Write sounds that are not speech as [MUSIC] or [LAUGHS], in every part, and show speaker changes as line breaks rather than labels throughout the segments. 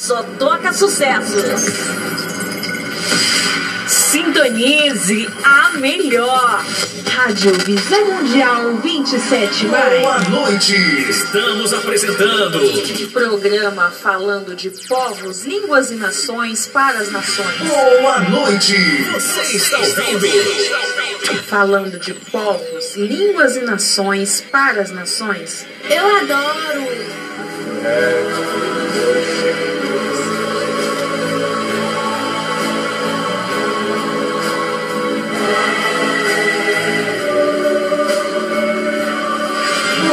Só toca sucesso. Sintonize a melhor. Rádio Visão Mundial 27 mais.
Boa noite. Estamos apresentando
Programa falando de povos, línguas e nações para as nações.
Boa noite. Você está ouvindo
Falando de povos, línguas e nações para as nações.
Eu adoro!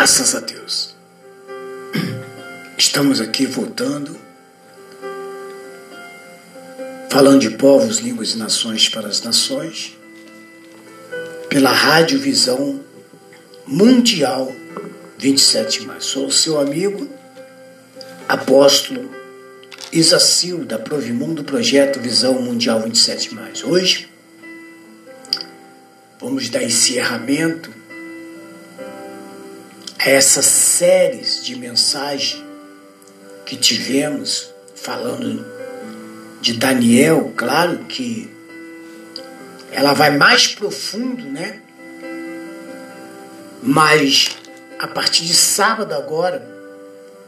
Graças a Deus. Estamos aqui voltando, falando de povos, línguas e nações para as nações, pela Rádio Visão Mundial 27. Sou o seu amigo, apóstolo Isacil, da Provimundo Projeto Visão Mundial 27. Hoje, vamos dar encerramento essas séries de mensagens que tivemos falando de Daniel, claro que ela vai mais profundo, né? Mas a partir de sábado agora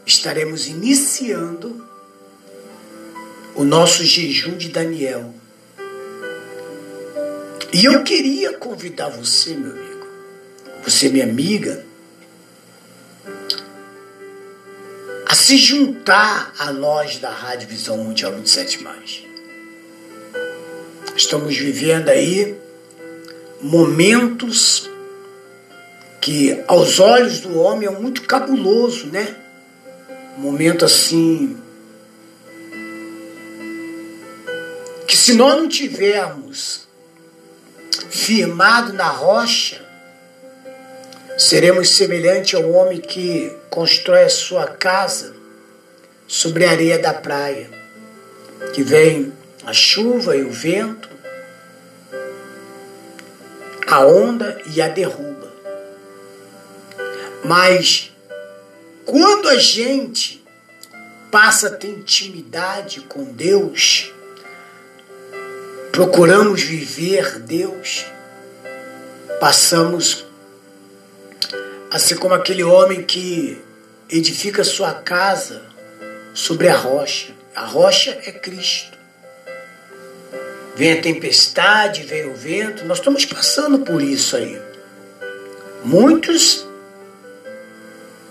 estaremos iniciando o nosso jejum de Daniel. E eu queria convidar você, meu amigo, você minha amiga, a se juntar a nós da Rádio Visão Mundial 27. Estamos vivendo aí momentos que aos olhos do homem é muito cabuloso, né? Um momento assim que se nós não tivermos firmado na rocha, seremos semelhante ao homem que constrói a sua casa sobre a areia da praia, que vem a chuva e o vento, a onda e a derruba. Mas quando a gente passa a ter intimidade com Deus, procuramos viver Deus, passamos assim como aquele homem que edifica sua casa sobre a rocha. A rocha é Cristo. Vem a tempestade, vem o vento, nós estamos passando por isso aí. Muitos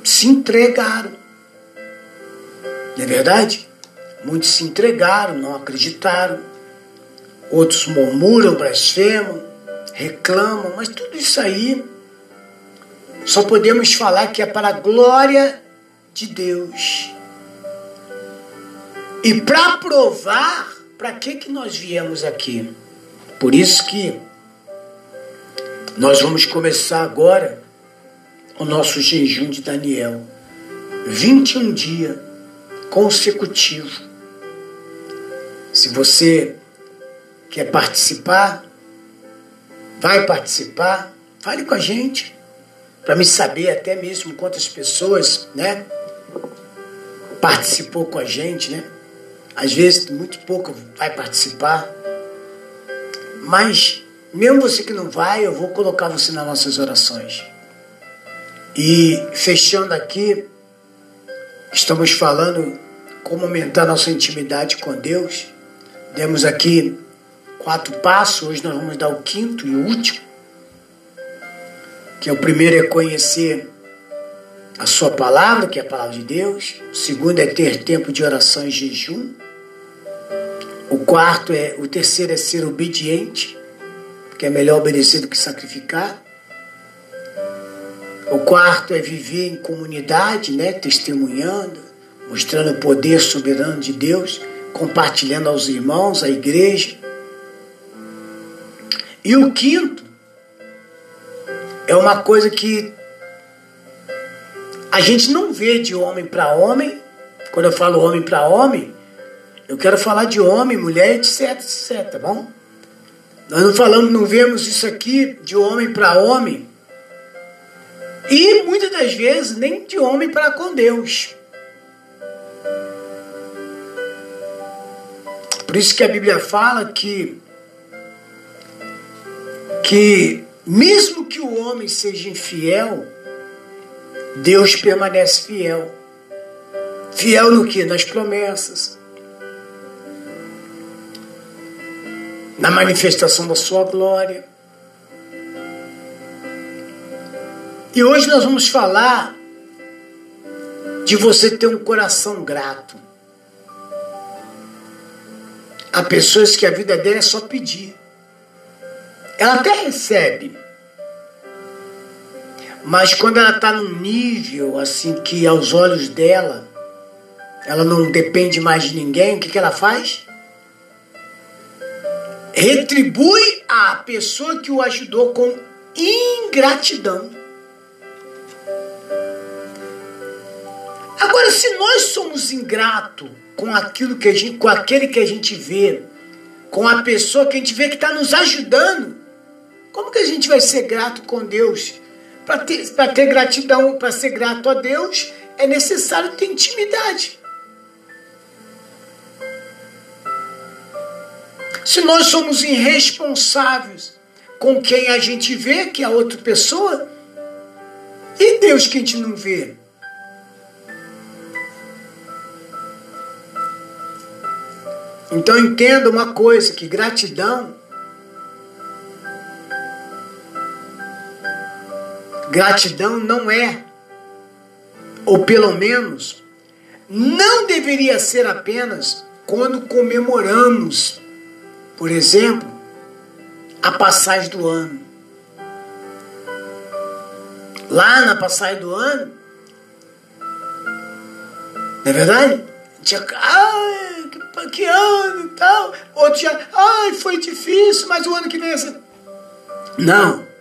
se entregaram. Não é verdade? Muitos se entregaram, não acreditaram. Outros murmuram, blasfemam, reclamam, mas tudo isso aí só podemos falar que é para a glória de Deus. E para provar para que, que nós viemos aqui. Por isso que nós vamos começar agora o nosso jejum de Daniel. 21 dias consecutivos. Se você quer participar, vai participar, fale com a gente para me saber até mesmo quantas pessoas, né, participou com a gente, né? Às vezes muito pouco vai participar, mas mesmo você que não vai, eu vou colocar você nas nossas orações. E fechando aqui, estamos falando como aumentar nossa intimidade com Deus. Demos aqui quatro passos, hoje nós vamos dar o quinto e último que é o primeiro é conhecer a sua palavra, que é a palavra de Deus. O segundo é ter tempo de oração e jejum. O quarto é, o terceiro é ser obediente, porque é melhor obedecer do que sacrificar. O quarto é viver em comunidade, né, testemunhando, mostrando o poder soberano de Deus, compartilhando aos irmãos, à igreja. E o quinto é uma coisa que a gente não vê de homem para homem. Quando eu falo homem para homem, eu quero falar de homem, mulher, etc, etc, tá bom? Nós não falamos, não vemos isso aqui de homem para homem. E muitas das vezes nem de homem para com Deus. Por isso que a Bíblia fala que que mesmo que o homem seja infiel, Deus permanece fiel. Fiel no que? Nas promessas. Na manifestação da sua glória. E hoje nós vamos falar de você ter um coração grato. Há pessoas que a vida dela é só pedir. Ela até recebe. Mas quando ela está num nível assim que aos olhos dela, ela não depende mais de ninguém, o que, que ela faz? Retribui a pessoa que o ajudou com ingratidão. Agora, se nós somos ingratos com aquilo que a gente, com aquele que a gente vê, com a pessoa que a gente vê que está nos ajudando, como que a gente vai ser grato com Deus? Para ter, ter gratidão, para ser grato a Deus, é necessário ter intimidade. Se nós somos irresponsáveis com quem a gente vê, que é a outra pessoa, e Deus que a gente não vê? Então entenda uma coisa, que gratidão Gratidão não é, ou pelo menos, não deveria ser apenas quando comemoramos, por exemplo, a passagem do ano. Lá na passagem do ano, não é verdade? Tinha, ai, que, que ano e tal. Outro dia, ai, foi difícil, mas o ano que vem é assim. Não.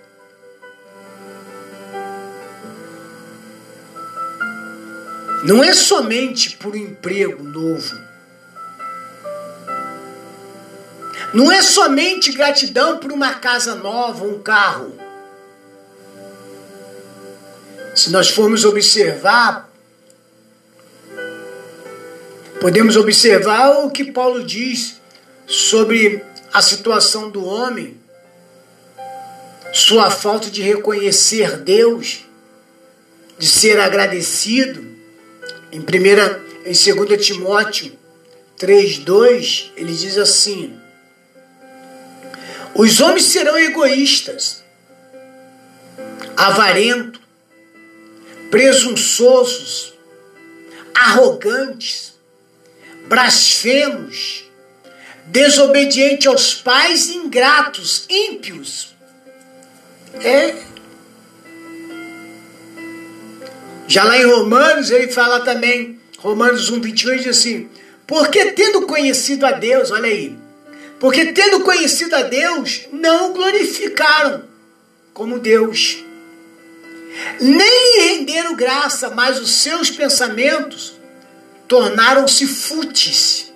Não é somente por um emprego novo. Não é somente gratidão por uma casa nova, um carro. Se nós formos observar, podemos observar o que Paulo diz sobre a situação do homem, sua falta de reconhecer Deus, de ser agradecido. Em primeira, em 2 Timóteo 3:2, ele diz assim: Os homens serão egoístas, avarentos, presunçosos, arrogantes, blasfemos, desobedientes aos pais, ingratos, ímpios. É Já lá em Romanos, ele fala também, Romanos 1, 21, diz assim: Porque tendo conhecido a Deus, olha aí, porque tendo conhecido a Deus, não o glorificaram como Deus, nem renderam graça, mas os seus pensamentos tornaram-se fúteis.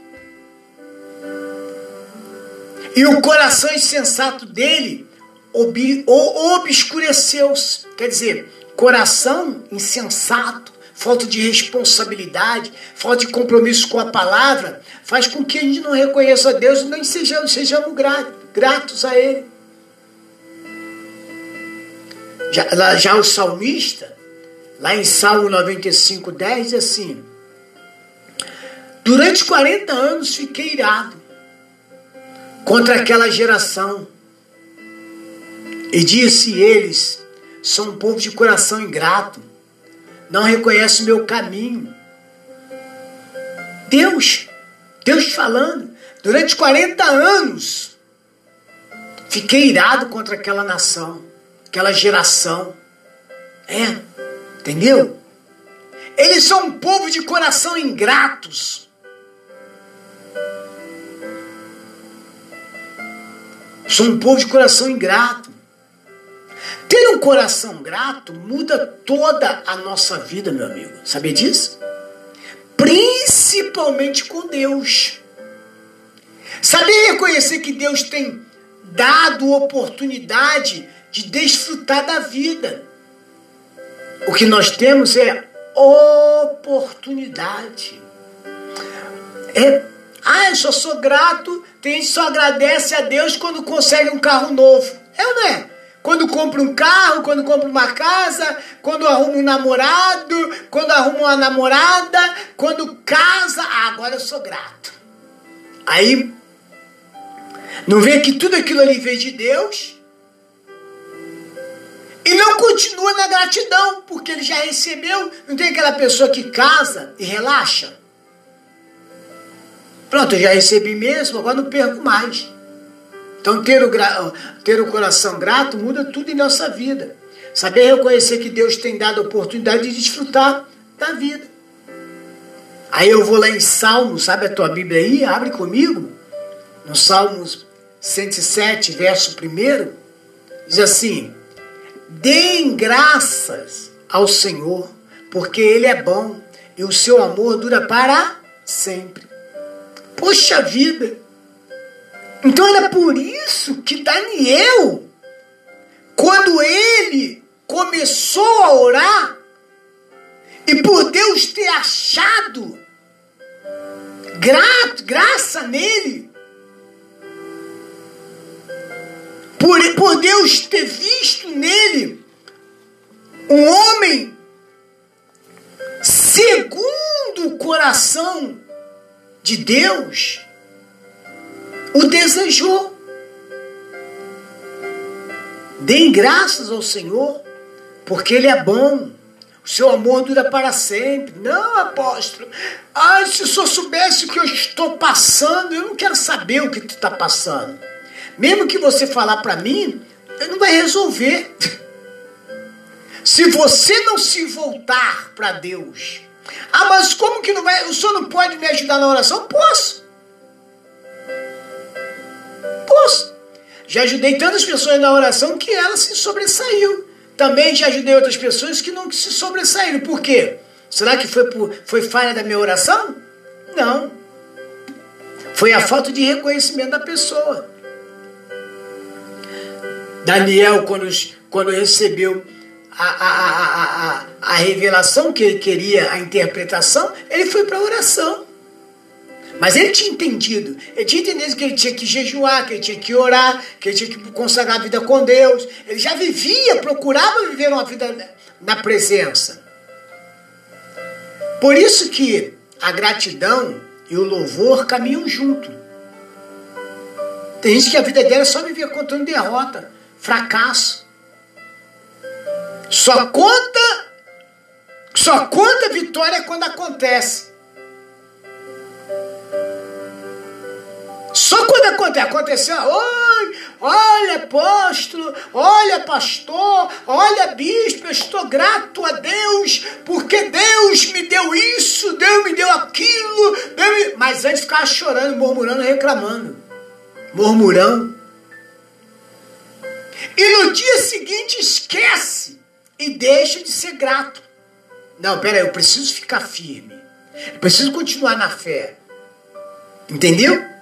E o coração insensato dele obscureceu-se. Quer dizer, coração insensato, falta de responsabilidade, falta de compromisso com a palavra, faz com que a gente não reconheça a Deus e nem sejamos, sejamos gratos a Ele. Já, já o salmista, lá em Salmo 95, 10, diz assim: Durante 40 anos fiquei irado contra aquela geração e disse eles: são um povo de coração ingrato. não reconhece o meu caminho. Deus, Deus falando, durante 40 anos, fiquei irado contra aquela nação, aquela geração. É, entendeu? Eles são um povo de coração ingratos. São um povo de coração ingrato. Ter um coração grato muda toda a nossa vida, meu amigo. Sabia disso? Principalmente com Deus. Saber reconhecer que Deus tem dado oportunidade de desfrutar da vida. O que nós temos é oportunidade. É, ah, eu só sou grato, tem gente só agradece a Deus quando consegue um carro novo. É ou não é? Quando compra um carro, quando compra uma casa, quando arruma um namorado, quando arruma uma namorada, quando casa, ah, agora eu sou grato. Aí não vê que tudo aquilo ali veio de Deus e não continua na gratidão, porque ele já recebeu. Não tem aquela pessoa que casa e relaxa? Pronto, eu já recebi mesmo, agora não perco mais. Então, ter o, ter o coração grato muda tudo em nossa vida. Saber reconhecer que Deus tem dado a oportunidade de desfrutar da vida. Aí eu vou lá em Salmos, sabe a tua Bíblia aí? Abre comigo. No Salmos 107, verso 1, diz assim: Deem graças ao Senhor, porque Ele é bom e o seu amor dura para sempre. Poxa vida! Então era por isso que Daniel, quando ele começou a orar, e por Deus ter achado gra graça nele, por, por Deus ter visto nele um homem segundo o coração de Deus, o desejou. Deem graças ao Senhor, porque Ele é bom. O seu amor dura para sempre. Não, apóstolo. Ai, se o senhor soubesse o que eu estou passando, eu não quero saber o que tu está passando. Mesmo que você falar para mim, não vai resolver. [LAUGHS] Se você não se voltar para Deus, ah, mas como que não vai? O senhor não pode me ajudar na oração? Posso. Já ajudei tantas pessoas na oração que ela se sobressaiu. Também já ajudei outras pessoas que não se sobressaíram. Por quê? Será que foi, por, foi falha da minha oração? Não. Foi a falta de reconhecimento da pessoa. Daniel, quando, quando recebeu a, a, a, a, a revelação que ele queria, a interpretação, ele foi para a oração. Mas ele tinha entendido. Ele tinha entendido que ele tinha que jejuar, que ele tinha que orar, que ele tinha que consagrar a vida com Deus. Ele já vivia, procurava viver uma vida na presença. Por isso que a gratidão e o louvor caminham junto. Tem gente que a vida dela é só vivia contando derrota, fracasso. Só conta só conta vitória quando acontece. Só quando acontece, aconteceu, oi, olha apóstolo, olha pastor, olha bispo, eu estou grato a Deus, porque Deus me deu isso, Deus me deu aquilo, Deus me... mas antes ficava chorando, murmurando, reclamando, murmurando. E no dia seguinte esquece e deixa de ser grato. Não, pera aí, eu preciso ficar firme. Eu preciso continuar na fé. Entendeu?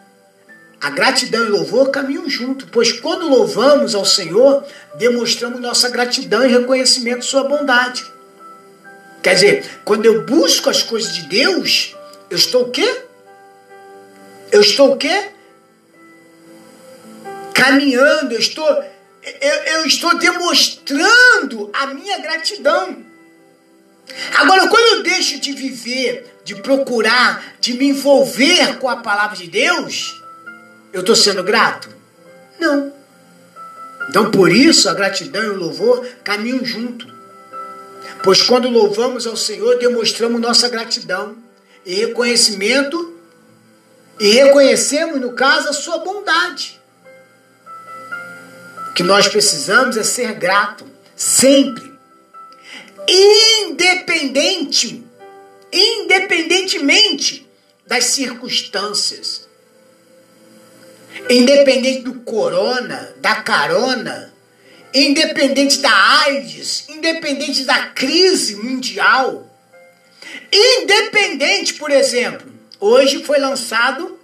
A gratidão e louvor caminham junto, pois quando louvamos ao Senhor, demonstramos nossa gratidão e reconhecimento de sua bondade. Quer dizer, quando eu busco as coisas de Deus, eu estou o quê? Eu estou o quê? Caminhando, eu estou eu, eu estou demonstrando a minha gratidão. Agora, quando eu deixo de viver, de procurar, de me envolver com a palavra de Deus, eu estou sendo grato? Não. Então, por isso, a gratidão e o louvor caminham junto. Pois quando louvamos ao Senhor, demonstramos nossa gratidão e reconhecimento e reconhecemos, no caso, a sua bondade. O que nós precisamos é ser grato, sempre. Independente, independentemente das circunstâncias. Independente do corona, da carona, independente da AIDS, independente da crise mundial, independente, por exemplo, hoje foi lançado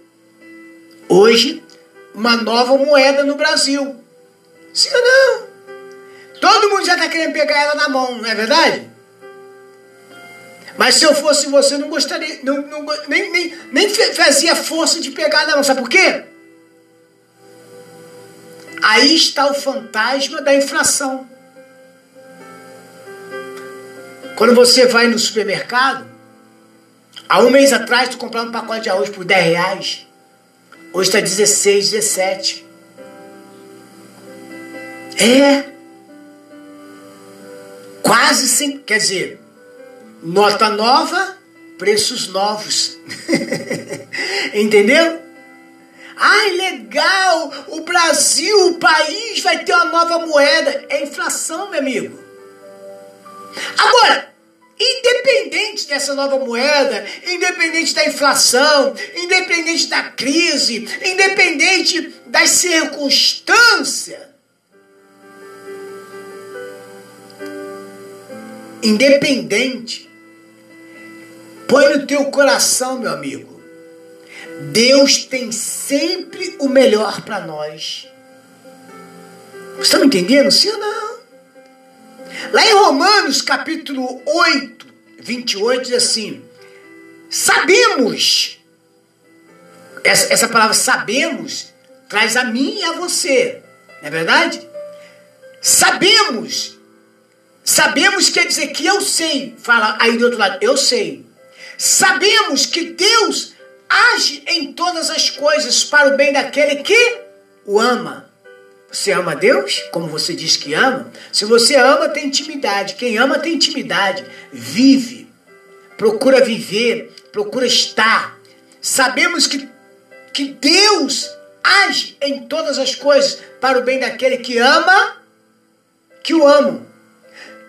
hoje uma nova moeda no Brasil. Sim ou não? Todo mundo já está querendo pegar ela na mão, não é verdade? Mas se eu fosse você, não gostaria, não, não, nem, nem, nem fazia força de pegar na mão. Sabe por quê? Aí está o fantasma da inflação. Quando você vai no supermercado, há um mês atrás tu comprava um pacote de arroz por 10 reais. Hoje está 16, 17. É. Quase sem. Quer dizer, nota nova, preços novos. [LAUGHS] Entendeu? Ai, legal! O Brasil, o país vai ter uma nova moeda. É inflação, meu amigo. Agora, independente dessa nova moeda, independente da inflação, independente da crise, independente das circunstâncias, independente, põe no teu coração, meu amigo Deus tem sempre o melhor para nós. Estão me entendendo? Sim ou não? Lá em Romanos, capítulo 8, 28, diz assim: Sabemos, essa, essa palavra sabemos traz a mim e a você, não é verdade? Sabemos, sabemos quer dizer que eu sei, fala aí do outro lado, eu sei. Sabemos que Deus age em todas as coisas para o bem daquele que o ama. Você ama Deus, como você diz que ama? Se você ama, tem intimidade. Quem ama tem intimidade. Vive. Procura viver. Procura estar. Sabemos que, que Deus age em todas as coisas para o bem daquele que ama, que o amam.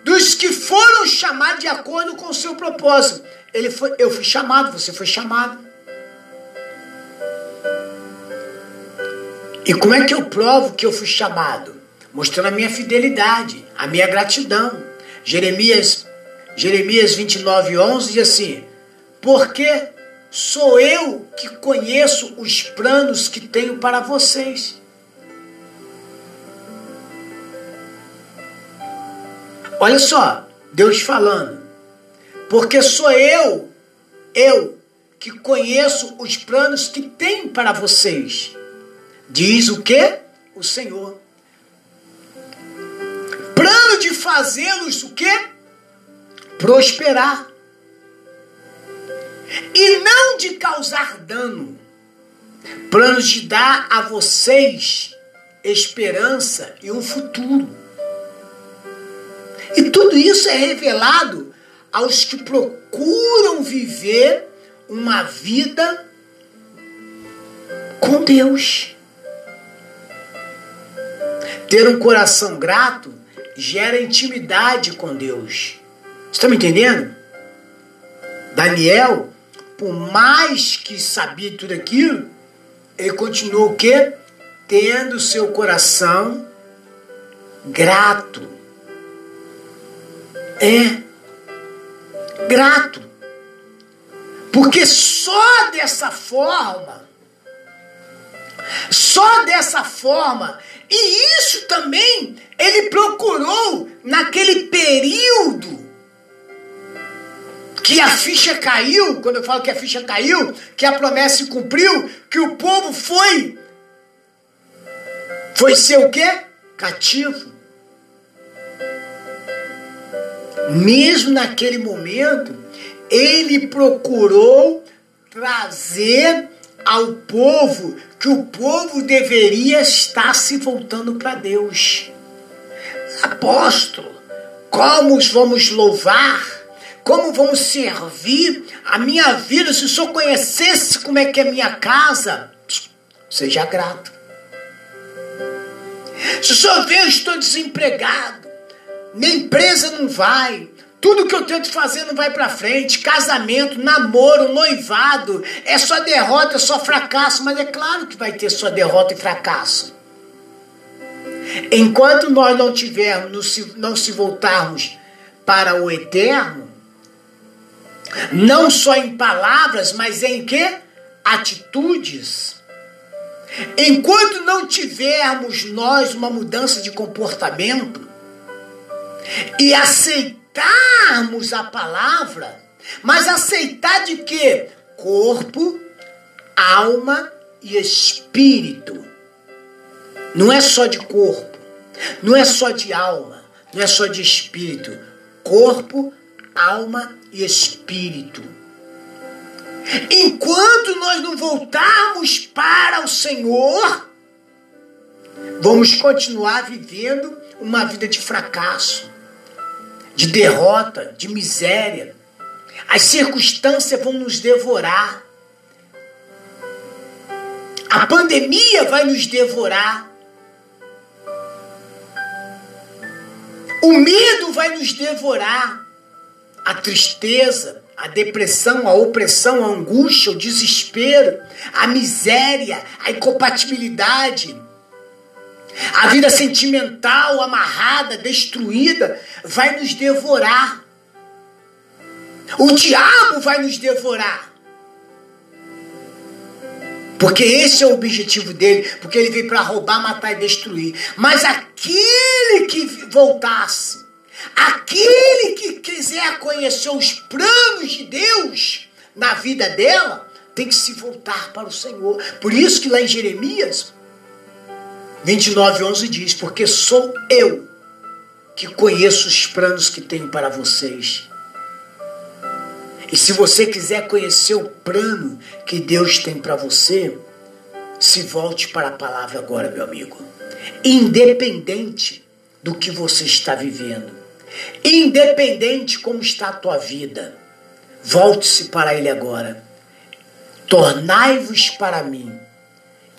Dos que foram chamados de acordo com o seu propósito. Ele foi, eu fui chamado, você foi chamado. E como é que eu provo que eu fui chamado? Mostrando a minha fidelidade, a minha gratidão. Jeremias, Jeremias 29, 11 diz assim: Porque sou eu que conheço os planos que tenho para vocês. Olha só, Deus falando. Porque sou eu, eu, que conheço os planos que tenho para vocês Diz o que? O Senhor. Plano de fazê-los o que? Prosperar. E não de causar dano. Plano de dar a vocês esperança e um futuro. E tudo isso é revelado aos que procuram viver uma vida com Deus. Ter um coração grato gera intimidade com Deus. Está me entendendo? Daniel, por mais que sabia tudo aquilo, ele continuou o quê? Tendo seu coração grato. É. Grato. Porque só dessa forma, só dessa forma e isso também ele procurou naquele período que a ficha caiu, quando eu falo que a ficha caiu, que a promessa se cumpriu, que o povo foi foi ser o quê? Cativo. Mesmo naquele momento, ele procurou trazer ao povo que o povo deveria estar se voltando para Deus. Apóstolo, como vamos louvar, como vamos servir a minha vida. Se o senhor conhecesse como é que é minha casa, seja grato. Se o senhor vê, eu estou desempregado, minha empresa não vai, tudo que eu tento fazer não vai para frente. Casamento, namoro, noivado, é só derrota, é só fracasso. Mas é claro que vai ter só derrota e fracasso. Enquanto nós não tivermos, não se voltarmos para o eterno, não só em palavras, mas em que? Atitudes. Enquanto não tivermos nós uma mudança de comportamento e aceitar aceitarmos a palavra, mas aceitar de quê? Corpo, alma e espírito. Não é só de corpo, não é só de alma, não é só de espírito. Corpo, alma e espírito. Enquanto nós não voltarmos para o Senhor, vamos continuar vivendo uma vida de fracasso de derrota, de miséria. As circunstâncias vão nos devorar. A pandemia vai nos devorar. O medo vai nos devorar. A tristeza, a depressão, a opressão, a angústia, o desespero, a miséria, a incompatibilidade, a vida sentimental amarrada, destruída, vai nos devorar. O diabo vai nos devorar. Porque esse é o objetivo dele, porque ele veio para roubar, matar e destruir. Mas aquele que voltasse, aquele que quiser conhecer os planos de Deus na vida dela, tem que se voltar para o Senhor. Por isso que lá em Jeremias, 29, 11 diz: Porque sou eu que conheço os planos que tenho para vocês. E se você quiser conhecer o plano que Deus tem para você, se volte para a palavra agora, meu amigo. Independente do que você está vivendo, independente como está a tua vida, volte-se para Ele agora. Tornai-vos para mim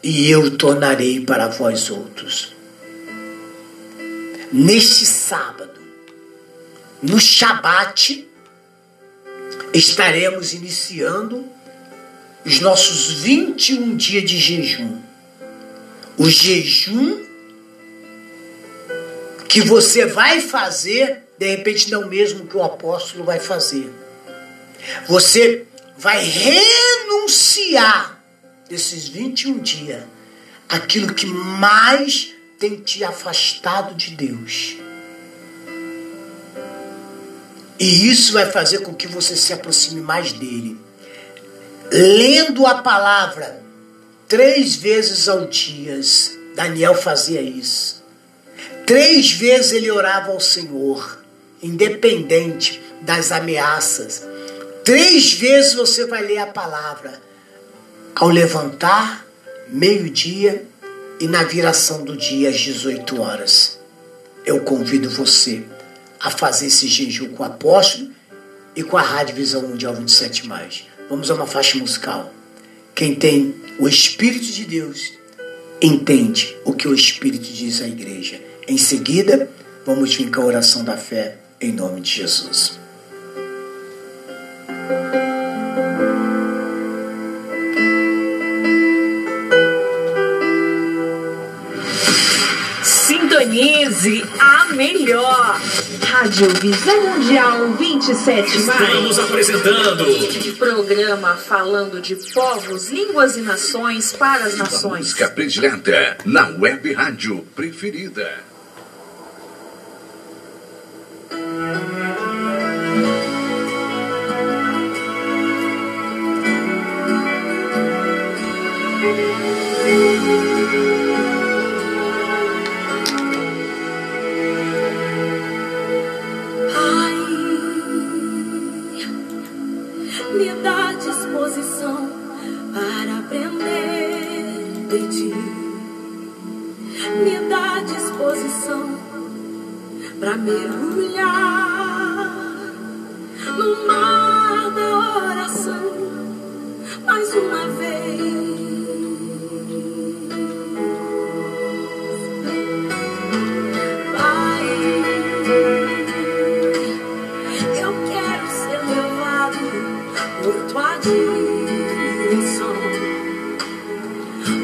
e eu tornarei para vós outros. Neste sábado, no Shabat, estaremos iniciando os nossos 21 dias de jejum. O jejum que você vai fazer, de repente não mesmo que o apóstolo vai fazer. Você vai renunciar desses 21 dias, aquilo que mais tem te afastado de Deus. E isso vai fazer com que você se aproxime mais dele. Lendo a palavra três vezes ao dia. Daniel fazia isso. Três vezes ele orava ao Senhor, independente das ameaças. Três vezes você vai ler a palavra ao levantar, meio-dia e na viração do dia às 18 horas. Eu convido você a fazer esse jejum com o apóstolo e com a Rádio Visão Mundial 27. Vamos a uma faixa musical. Quem tem o Espírito de Deus entende o que o Espírito diz à igreja. Em seguida, vamos vir com a oração da fé em nome de Jesus.
Sintonize a melhor. Rádio Visão Mundial 27
Estamos apresentando
programa falando de povos, línguas e nações para as nações.
música predileta na web rádio preferida.
Pai, pra mergulhar no mar da oração mais uma vez. Pai, eu quero ser levado por tua direção,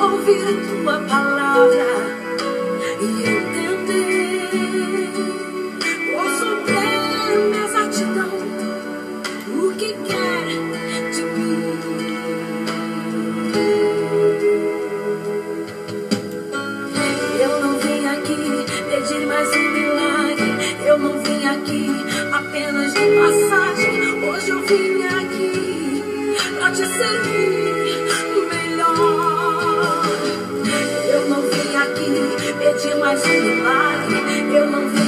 Ouvir tua palavra. mais milagre. Eu não
vi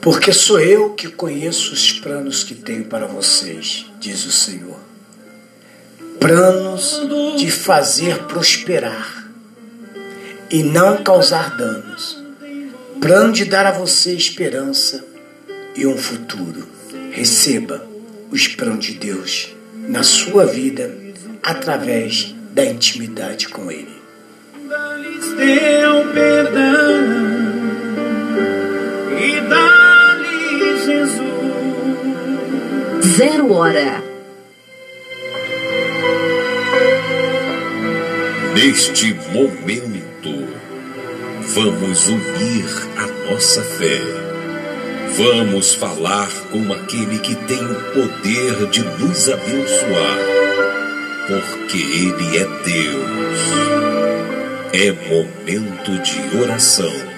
Porque sou eu que conheço os planos que tenho para vocês, diz o Senhor. Planos de fazer prosperar e não causar danos. Plano de dar a você esperança e um futuro. Receba os planos de Deus na sua vida através da intimidade com Ele.
Dá-lhes teu perdão
Zero hora.
Neste momento, vamos unir a nossa fé. Vamos falar com aquele que tem o poder de nos abençoar, porque Ele é Deus. É momento de oração.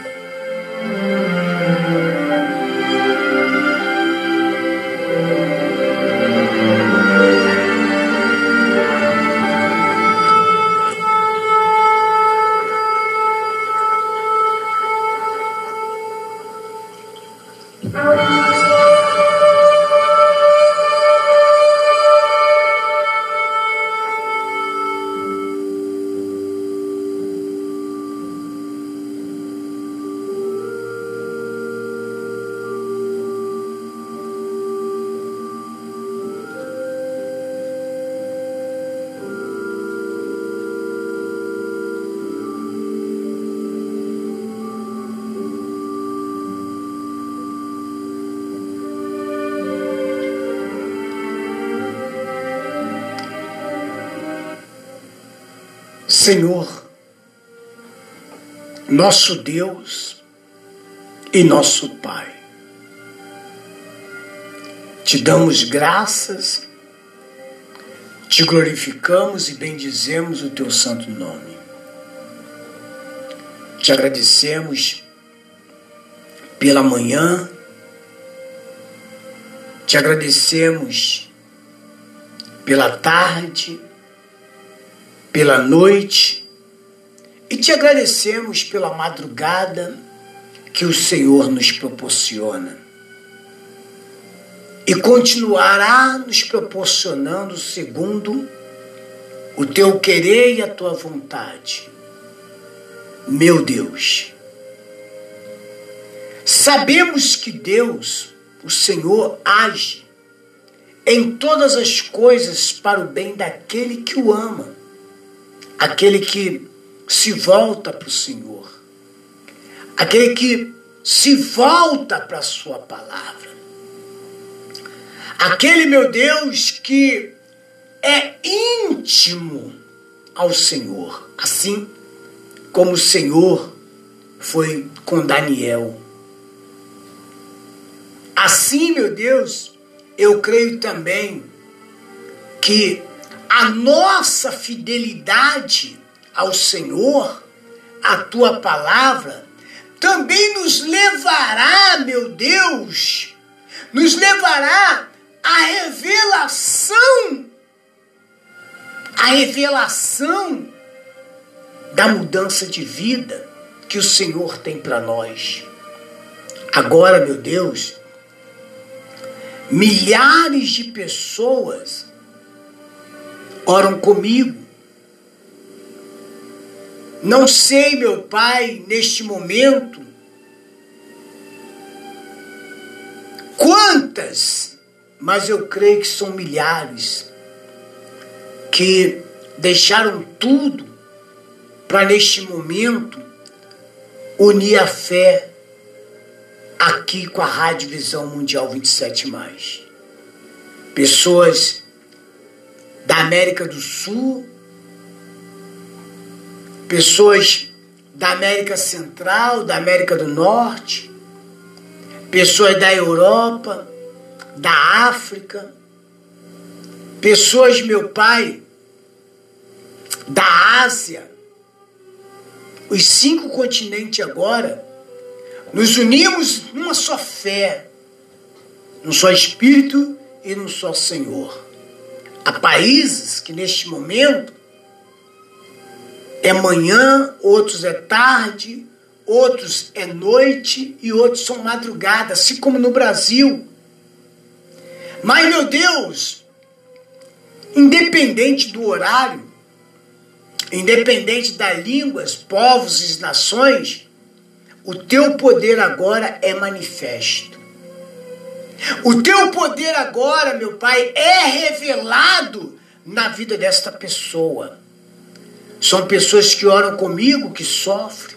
Senhor, nosso Deus e nosso Pai, te damos graças, te glorificamos e bendizemos o teu santo nome. Te agradecemos pela manhã, te agradecemos pela tarde, pela noite e te agradecemos pela madrugada que o Senhor nos proporciona e continuará nos proporcionando segundo o teu querer e a tua vontade. Meu Deus, sabemos que Deus, o Senhor, age em todas as coisas para o bem daquele que o ama aquele que se volta para o Senhor, aquele que se volta para a Sua palavra, aquele, meu Deus, que é íntimo ao Senhor, assim como o Senhor foi com Daniel. Assim, meu Deus, eu creio também que a nossa fidelidade ao Senhor, a tua palavra, também nos levará, meu Deus, nos levará à revelação, a revelação da mudança de vida que o Senhor tem para nós. Agora, meu Deus, milhares de pessoas oram comigo. Não sei, meu Pai, neste momento, quantas, mas eu creio que são milhares, que deixaram tudo para neste momento unir a fé aqui com a Rádio Visão Mundial 27. Pessoas da América do Sul, pessoas da América Central, da América do Norte, pessoas da Europa, da África, pessoas, meu pai, da Ásia, os cinco continentes agora, nos unimos numa só fé, num só Espírito e num só Senhor. Há países que neste momento é manhã, outros é tarde, outros é noite e outros são madrugada, assim como no Brasil. Mas, meu Deus, independente do horário, independente das línguas, povos e nações, o teu poder agora é manifesto. O teu poder agora, meu Pai, é revelado na vida desta pessoa. São pessoas que oram comigo, que sofrem,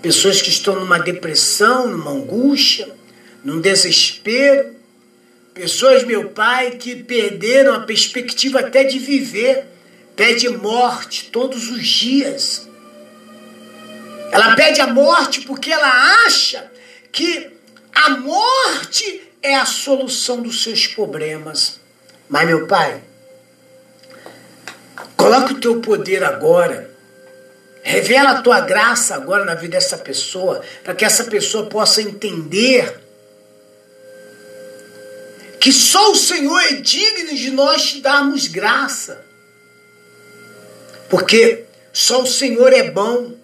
pessoas que estão numa depressão, numa angústia, num desespero, pessoas, meu Pai, que perderam a perspectiva até de viver, pede morte todos os dias. Ela pede a morte porque ela acha que a morte é a solução dos seus problemas. Mas, meu Pai, coloca o teu poder agora. Revela a tua graça agora na vida dessa pessoa, para que essa pessoa possa entender que só o Senhor é digno de nós te darmos graça. Porque só o Senhor é bom.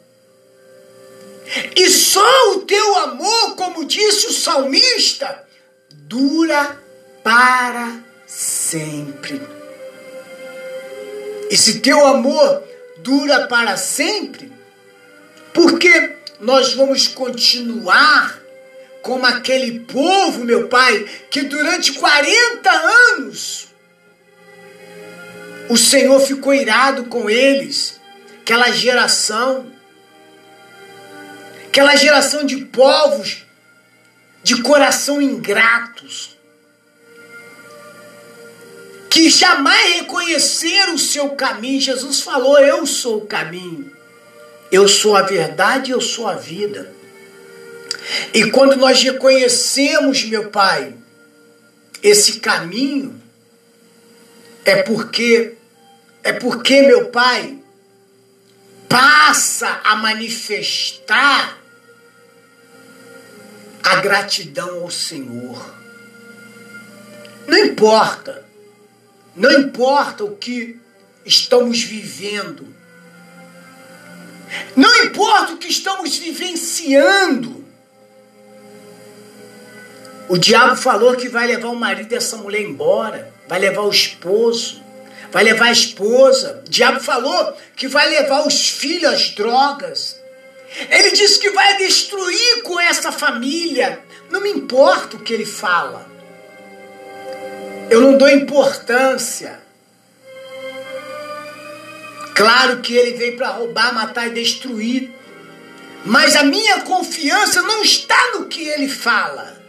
E só o teu amor, como disse o salmista, dura para sempre. E se teu amor dura para sempre, por que nós vamos continuar como aquele povo, meu pai, que durante 40 anos o Senhor ficou irado com eles, aquela geração, aquela geração de povos de coração ingratos, que jamais reconheceram o seu caminho. Jesus falou: Eu sou o caminho, eu sou a verdade, eu sou a vida. E quando nós reconhecemos, meu Pai, esse caminho, é porque, é porque, meu Pai, passa a manifestar a gratidão ao Senhor. Não importa, não importa o que estamos vivendo, não importa o que estamos vivenciando. O diabo falou que vai levar o marido dessa mulher embora, vai levar o esposo, vai levar a esposa. O diabo falou que vai levar os filhos às drogas. Ele diz que vai destruir com essa família. Não me importa o que ele fala. Eu não dou importância. Claro que ele veio para roubar, matar e destruir. Mas a minha confiança não está no que ele fala.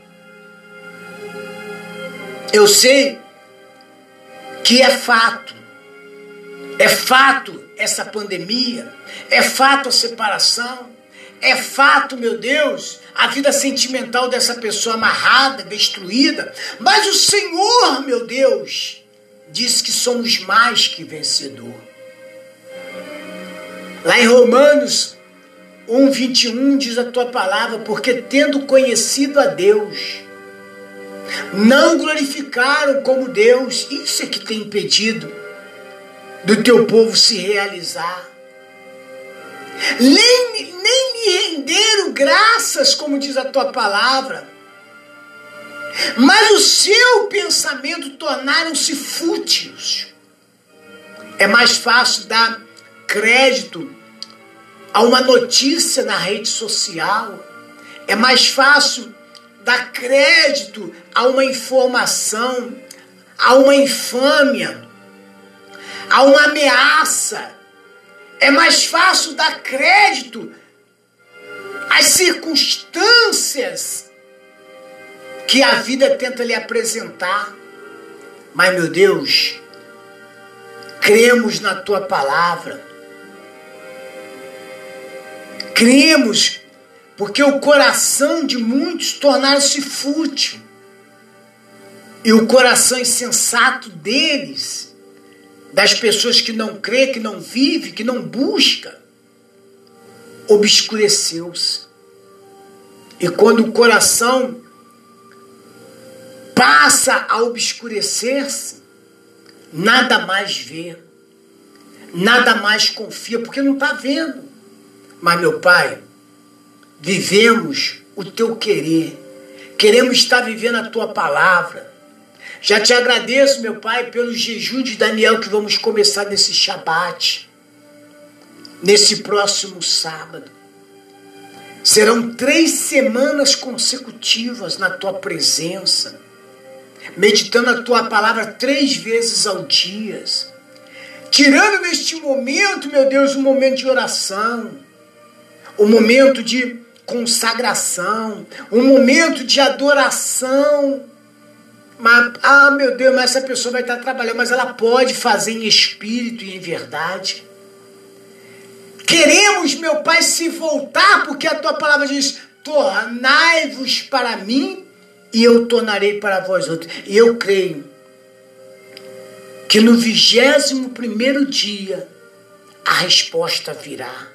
Eu sei que é fato. É fato essa pandemia. É fato a separação. É fato, meu Deus, a vida sentimental dessa pessoa amarrada, destruída. Mas o Senhor, meu Deus, diz que somos mais que vencedor. Lá em Romanos 1, 21 diz a tua palavra, porque tendo conhecido a Deus, não glorificaram como Deus. Isso é que tem impedido do teu povo se realizar nem, nem me renderam graças, como diz a tua palavra. Mas o seu pensamento tornaram-se fúteis. É mais fácil dar crédito a uma notícia na rede social. É mais fácil dar crédito a uma informação, a uma infâmia, a uma ameaça é mais fácil dar crédito às circunstâncias que a vida tenta lhe apresentar. Mas, meu Deus, cremos na tua palavra. Cremos porque o coração de muitos tornaram-se fútil. E o coração insensato deles, das pessoas que não crê, que não vive, que não busca, obscureceu-se. E quando o coração passa a obscurecer-se, nada mais vê, nada mais confia, porque não está vendo. Mas, meu Pai, vivemos o teu querer, queremos estar vivendo a tua palavra. Já te agradeço, meu Pai, pelo jejum de Daniel que vamos começar nesse Shabat, nesse próximo sábado. Serão três semanas consecutivas na tua presença, meditando a tua palavra três vezes ao dia. Tirando neste momento, meu Deus, um momento de oração, um momento de consagração, um momento de adoração. Mas, ah, meu Deus, mas essa pessoa vai estar trabalhando, mas ela pode fazer em espírito e em verdade. Queremos, meu Pai, se voltar, porque a tua palavra diz: tornai-vos para mim e eu tornarei para vós outros. E eu creio que no vigésimo primeiro dia a resposta virá.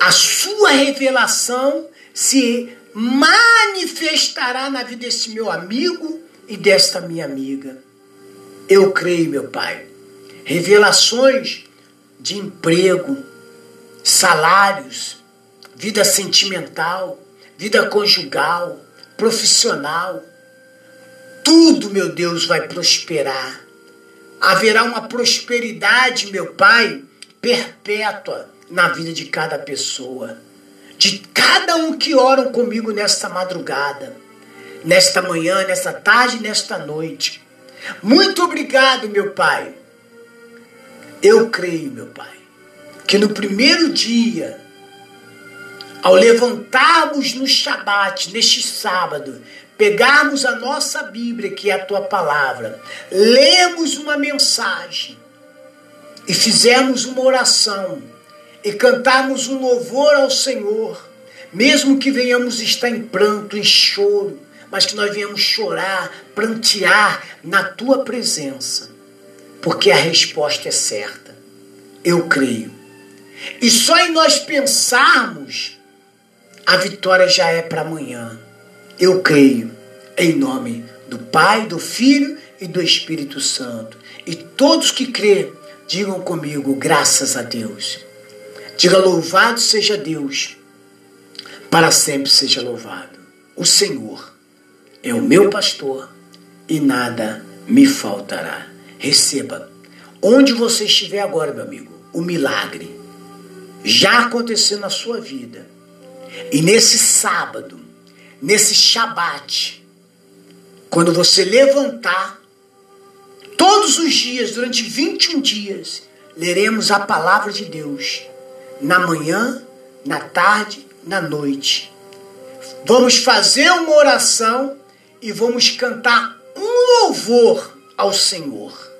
A sua revelação se manifestará na vida desse meu amigo e desta minha amiga. Eu creio, meu Pai. Revelações de emprego, salários, vida sentimental, vida conjugal, profissional. Tudo, meu Deus, vai prosperar. Haverá uma prosperidade, meu Pai, perpétua na vida de cada pessoa, de cada um que oram comigo nesta madrugada, nesta manhã, nesta tarde, nesta noite. Muito obrigado, meu Pai eu creio, meu Pai, que no primeiro dia, ao levantarmos no Shabat, neste sábado, pegarmos a nossa Bíblia, que é a tua palavra, lemos uma mensagem e fizermos uma oração e cantarmos um louvor ao Senhor, mesmo que venhamos estar em pranto, em choro, mas que nós venhamos chorar, prantear na tua presença porque a resposta é certa. Eu creio. E só em nós pensarmos, a vitória já é para amanhã. Eu creio. Em nome do Pai, do Filho e do Espírito Santo. E todos que crê, digam comigo, graças a Deus. Diga louvado seja Deus. Para sempre seja louvado. O Senhor é o meu pastor e nada me faltará. Receba. Onde você estiver agora, meu amigo, o milagre já aconteceu na sua vida. E nesse sábado, nesse Shabat, quando você levantar, todos os dias, durante 21 dias, leremos a palavra de Deus. Na manhã, na tarde, na noite. Vamos fazer uma oração e vamos cantar um louvor ao Senhor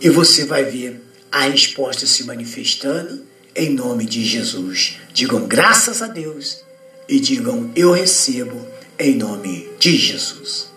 e você vai ver a resposta se manifestando em nome de Jesus. Digam graças a Deus e digam eu recebo em nome de Jesus.